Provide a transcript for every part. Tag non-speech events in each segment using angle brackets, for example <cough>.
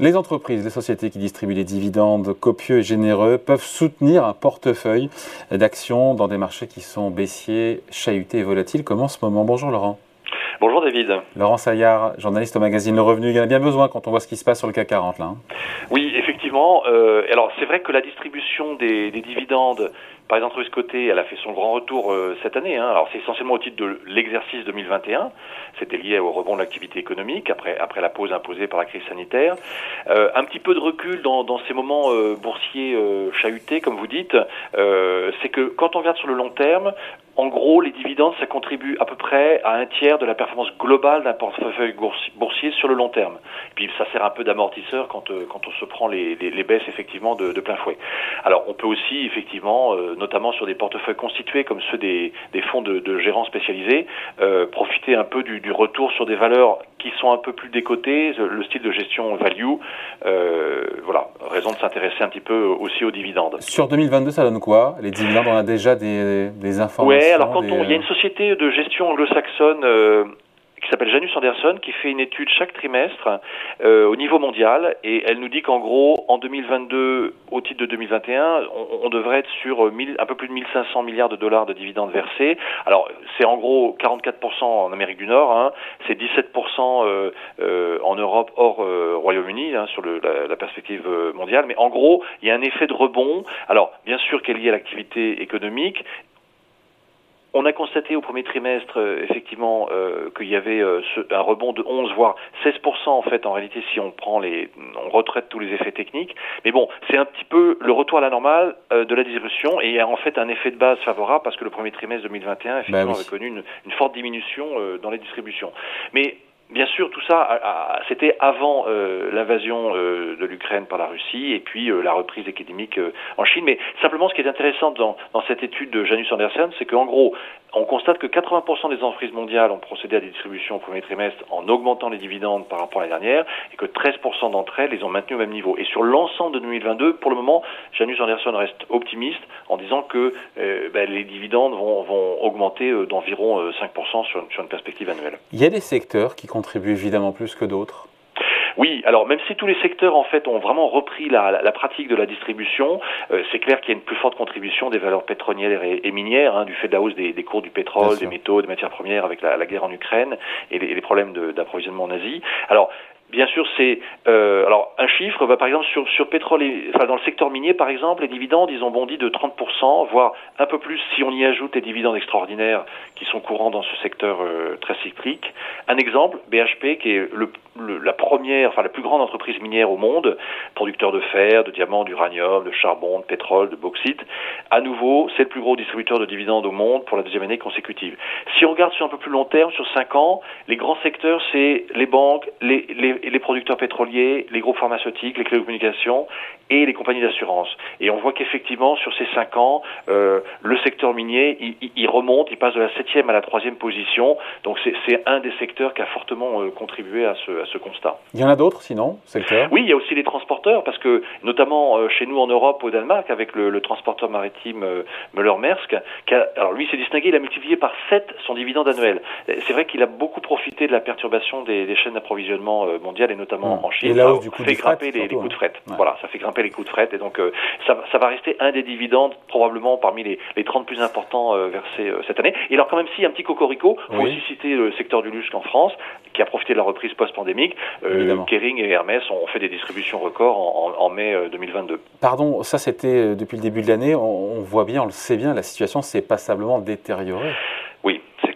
Les entreprises, les sociétés qui distribuent des dividendes copieux et généreux peuvent soutenir un portefeuille d'actions dans des marchés qui sont baissiers, chahutés et volatiles comme en ce moment. Bonjour Laurent. Bonjour David. Laurent Saillard, journaliste au magazine Le Revenu. Il y en a bien besoin quand on voit ce qui se passe sur le CAC 40 là. Hein. Oui, effectivement. Euh, alors c'est vrai que la distribution des, des dividendes par les entreprises cotées, elle a fait son grand retour euh, cette année. Hein. Alors c'est essentiellement au titre de l'exercice 2021. C'était lié au rebond de l'activité économique après, après la pause imposée par la crise sanitaire. Euh, un petit peu de recul dans, dans ces moments euh, boursiers euh, chahutés, comme vous dites, euh, c'est que quand on regarde sur le long terme, en gros, les dividendes, ça contribue à peu près à un tiers de la performance globale d'un portefeuille boursier sur le long terme. Puis ça sert un peu d'amortisseur quand, quand on se prend les, les, baisses effectivement de, plein fouet. Alors on peut aussi effectivement, notamment sur des portefeuilles constitués comme ceux des, fonds de, de gérants spécialisés, profiter un peu du retour sur des valeurs qui sont un peu plus décotées, le style de gestion value. Euh, voilà, raison de s'intéresser un petit peu aussi aux dividendes. Sur 2022, ça donne quoi? Les dividendes, on a déjà des, des informations Oui, alors quand on, il y a une société de gestion anglo-saxonne euh, qui s'appelle Janus Anderson, qui fait une étude chaque trimestre euh, au niveau mondial, et elle nous dit qu'en gros, en 2022, au titre de 2021, on, devrait être sur 1000, un peu plus de 1500 milliards de dollars de dividendes versés. Alors, c'est en gros 44% en Amérique du Nord, hein, c'est 17% euh, euh, en Europe hors euh, Royaume-Uni, hein, sur le, la, perspective euh, mondiale, mais en gros, il y a un effet de rebond. Alors, bien sûr, qui est lié à l'activité économique, on a constaté au premier trimestre euh, effectivement euh, qu'il y avait euh, ce, un rebond de 11 voire 16% en fait en réalité si on prend les on retraite tous les effets techniques. Mais bon, c'est un petit peu le retour à la normale euh, de la distribution et il y a en fait un effet de base favorable parce que le premier trimestre 2021 effectivement bah oui. avait connu une, une forte diminution euh, dans les distributions. Mais Bien sûr, tout ça, c'était avant euh, l'invasion euh, de l'Ukraine par la Russie et puis euh, la reprise économique en Chine. Mais simplement, ce qui est intéressant dans, cette étude de Janus Anderson, c'est qu'en gros, on constate que 80% des entreprises mondiales ont procédé à des distributions au premier trimestre en augmentant les dividendes par rapport à l'année dernière et que 13% d'entre elles les ont maintenues au même niveau. Et sur l'ensemble de 2022, pour le moment, Janus Anderson reste optimiste en disant que ben, les dividendes vont, vont augmenter d'environ 5% sur, sur une perspective annuelle. Il y a des secteurs qui contribuent évidemment plus que d'autres oui, alors même si tous les secteurs en fait ont vraiment repris la, la, la pratique de la distribution, euh, c'est clair qu'il y a une plus forte contribution des valeurs pétrolières et, et minières hein, du fait de la hausse des, des cours du pétrole, des métaux, des matières premières avec la, la guerre en Ukraine et les, et les problèmes d'approvisionnement en Asie. Alors Bien sûr, c'est euh, alors un chiffre. Bah, par exemple, sur sur pétrole, et, enfin dans le secteur minier, par exemple, les dividendes, ils ont bondi de 30%, voire un peu plus si on y ajoute les dividendes extraordinaires qui sont courants dans ce secteur euh, très cyclique. Un exemple, BHP, qui est le, le, la première, enfin la plus grande entreprise minière au monde, producteur de fer, de diamants, d'uranium, de charbon, de pétrole, de bauxite. À nouveau, c'est le plus gros distributeur de dividendes au monde pour la deuxième année consécutive. Si on regarde sur un peu plus long terme, sur cinq ans, les grands secteurs, c'est les banques, les, les les producteurs pétroliers, les groupes pharmaceutiques, les télécommunications et les compagnies d'assurance. Et on voit qu'effectivement, sur ces cinq ans, euh, le secteur minier, il, il, remonte, il passe de la septième à la troisième position. Donc c'est un des secteurs qui a fortement euh, contribué à ce, à ce, constat. Il y en a d'autres, sinon, secteurs Oui, il y a aussi les transporteurs, parce que notamment euh, chez nous en Europe, au Danemark, avec le, le transporteur maritime Müller-Maersk, alors lui s'est distingué, il a multiplié par 7 son dividende annuel. C'est vrai qu'il a beaucoup profité de la perturbation des, des chaînes d'approvisionnement euh, mondiales et notamment en Chine. Et là du coup fait du grimper fret, les, les, coûts hein. de fret. Ouais. Voilà, ça fait grimper les coûts de fret et donc euh, ça, ça, va rester un des dividendes probablement parmi les, les 30 plus importants euh, versés euh, cette année. Et alors quand même si un petit cocorico, faut Oui. aussi citer le secteur du luxe en France qui a profité de la reprise post-pandémique. Kering et Hermès ont fait des distributions records en, en, en mai euh, 2022. Pardon, ça c'était depuis le début de l'année. On, on voit bien, on le sait bien, la situation s'est passablement détériorée.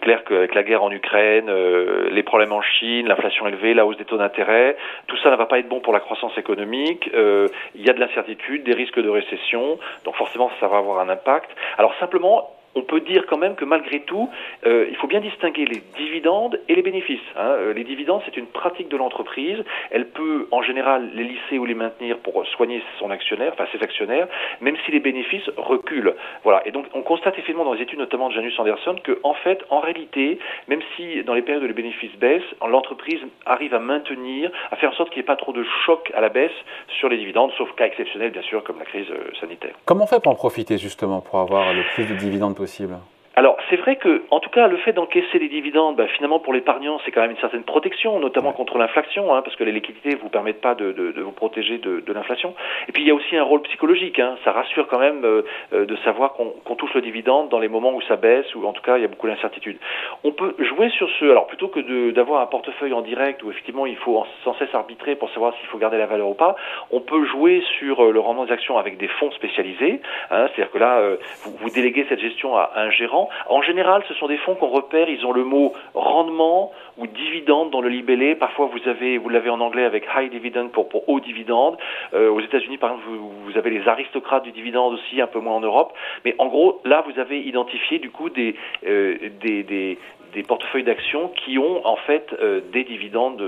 Clair qu'avec la guerre en Ukraine, euh, les problèmes en Chine, l'inflation élevée, la hausse des taux d'intérêt, tout ça ne va pas être bon pour la croissance économique. Euh, il y a de l'incertitude, des risques de récession, donc forcément ça va avoir un impact. Alors simplement, on peut dire quand même que malgré tout, euh, il faut bien distinguer les dividendes et les bénéfices. Hein. Euh, les dividendes, c'est une pratique de l'entreprise. Elle peut en général les lisser ou les maintenir pour soigner son actionnaire, enfin ses actionnaires, même si les bénéfices reculent. Voilà. Et donc on constate effectivement dans les études notamment de Janus Anderson que en fait, en réalité, même si dans les périodes où les bénéfices baissent, l'entreprise arrive à maintenir, à faire en sorte qu'il n'y ait pas trop de choc à la baisse sur les dividendes, sauf cas exceptionnels bien sûr comme la crise euh, sanitaire. Comment on fait pour en profiter justement pour avoir le plus de dividendes possible possible alors, c'est vrai que, en tout cas, le fait d'encaisser les dividendes, bah, finalement, pour l'épargnant, c'est quand même une certaine protection, notamment contre l'inflation, hein, parce que les liquidités ne vous permettent pas de, de, de vous protéger de, de l'inflation. Et puis, il y a aussi un rôle psychologique. Hein, ça rassure quand même euh, euh de savoir qu'on touche le dividende dans les moments où ça baisse, ou en tout cas, il y a beaucoup d'incertitudes. On peut jouer sur ce, alors plutôt que d'avoir un portefeuille en direct où effectivement il faut sans cesse arbitrer pour savoir s'il faut garder la valeur ou pas, on peut jouer sur euh, le rendement des actions avec des fonds spécialisés. Hein, C'est-à-dire que là, euh, vous, vous déléguez cette gestion à un gérant en général, ce sont des fonds qu'on repère, ils ont le mot rendement ou dividende dans le libellé. Parfois, vous avez, vous l'avez en anglais avec high dividend pour, haut dividende. Euh, aux États-Unis, par exemple, vous, avez les aristocrates du dividende aussi, un peu moins en Europe. Mais en gros, là, vous avez identifié du coup des, euh, des, des portefeuilles d'actions qui ont en fait euh, des dividendes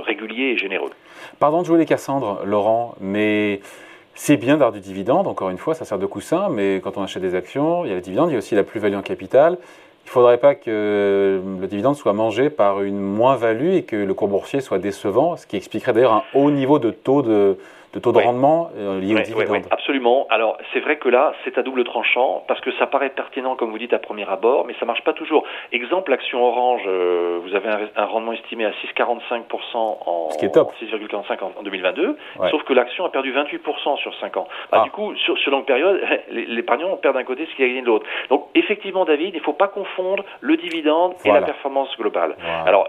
réguliers et généreux. Pardon de jouer les Cassandres, Laurent, mais c'est bien d'avoir du dividende, encore une fois, ça sert de coussin, mais quand on achète des actions, il y a le dividende, il y a aussi la plus-value en capital. Il ne faudrait pas que le dividende soit mangé par une moins-value et que le cours boursier soit décevant, ce qui expliquerait d'ailleurs un haut niveau de taux de, de taux de rendement euh, lié Oui, absolument. Alors, c'est vrai que là, c'est à double tranchant, parce que ça paraît pertinent, comme vous dites, à premier abord, mais ça marche pas toujours. Exemple, l'action Orange, euh, vous avez un, rendement estimé à 6,45% en, 6,45 en, 2022, sauf que l'action a perdu 28% sur 5 ans. Bah, ah. Du coup, sur, sur longue période, <laughs> l'épargnant perd d'un côté ce qu'il a gagné de l'autre. Donc, effectivement, David, il ne faut pas confondre le dividende et la performance globale. Alors,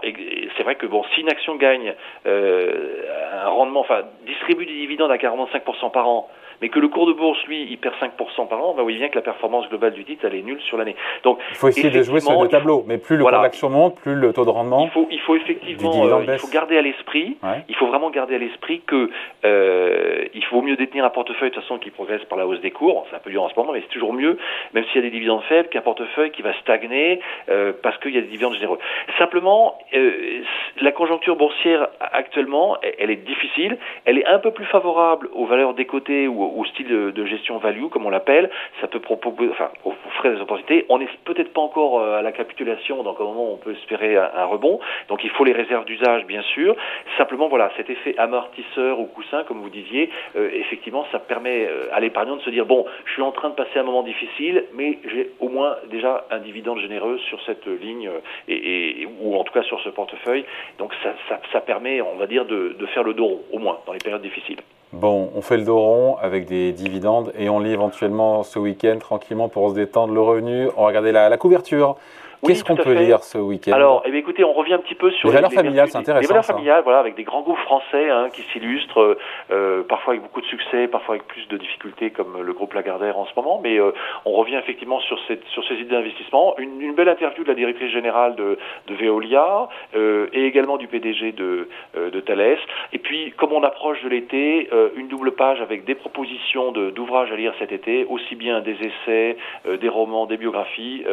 c'est vrai que bon, si une action gagne euh, un rendement, enfin, distribue du dividende, à 45% par an, mais que le cours de bourse, lui, il perd 5% par an, bah, vous voyez bien que la performance globale du titre, elle est nulle sur l'année. Donc, il faut essayer de jouer sur le tableau, mais plus le cours d'action monte, plus le taux de rendement. Il faut, il faut effectivement, euh, il faut garder à l'esprit, il faut vraiment garder à l'esprit que euh, il faut mieux détenir un portefeuille de toute façon qui progresse par la hausse des cours. C'est un peu dur en ce moment, mais c'est toujours mieux, même s'il y a des dividendes faibles, qu'un portefeuille qui va stagner euh, parce qu'il y a des dividendes généreux. Simplement, euh, la conjoncture boursière actuellement, elle est difficile. Elle est un peu plus favorable aux valeurs décotées ou au style de, gestion value, comme on l'appelle. Ça peut proposer, enfin, aux frais des opportunités. On n'est peut-être pas encore euh, à la capitulation, donc à un moment on peut espérer un, rebond. Donc il faut les réserves d'usage, bien sûr. Simplement, voilà, cet effet amortisseur ou coussin, comme vous disiez, euh, effectivement, ça permet euh, à l'épargnant de se dire bon, je suis en train de passer un moment difficile, mais j'ai au moins déjà un dividende généreux sur cette ligne et, ou en tout cas sur ce portefeuille. Donc ça, ça, permet, on va dire, de, de faire le dos rond, au moins dans les périodes difficiles. Bon, on fait le dos rond avec des dividendes et on lit éventuellement ce week-end tranquillement pour se détendre le revenu. On va regarder la, la couverture. Qu'est-ce qu'on peut lire ce week-end Alors, eh bien, écoutez, on revient un petit peu sur les, valeurs familiales, c'est intéressant. Les valeurs familiales, voilà, avec des grands groupes français hein, qui s'illustrent, euh, parfois avec beaucoup de succès, parfois avec plus de difficultés, comme le groupe Lagardère en ce moment. Mais euh, on revient effectivement sur, cette, sur ces idées d'investissement. Une, une, belle interview de la directrice générale de, de Veolia euh, et également du PDG de, de Thales. Et puis, comme on approche de l'été, une double page avec des propositions d'ouvrages à lire cet été, aussi bien des essais, des romans, des biographies,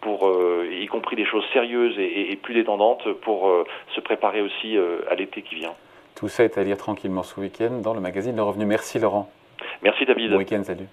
pour y compris des choses sérieuses et, plus détendantes pour euh, se préparer aussi euh, à l'été qui vient. Tout ça est à lire tranquillement ce week-end dans le magazine Le Revenu. Merci Laurent. Merci David. Bon week-end, salut.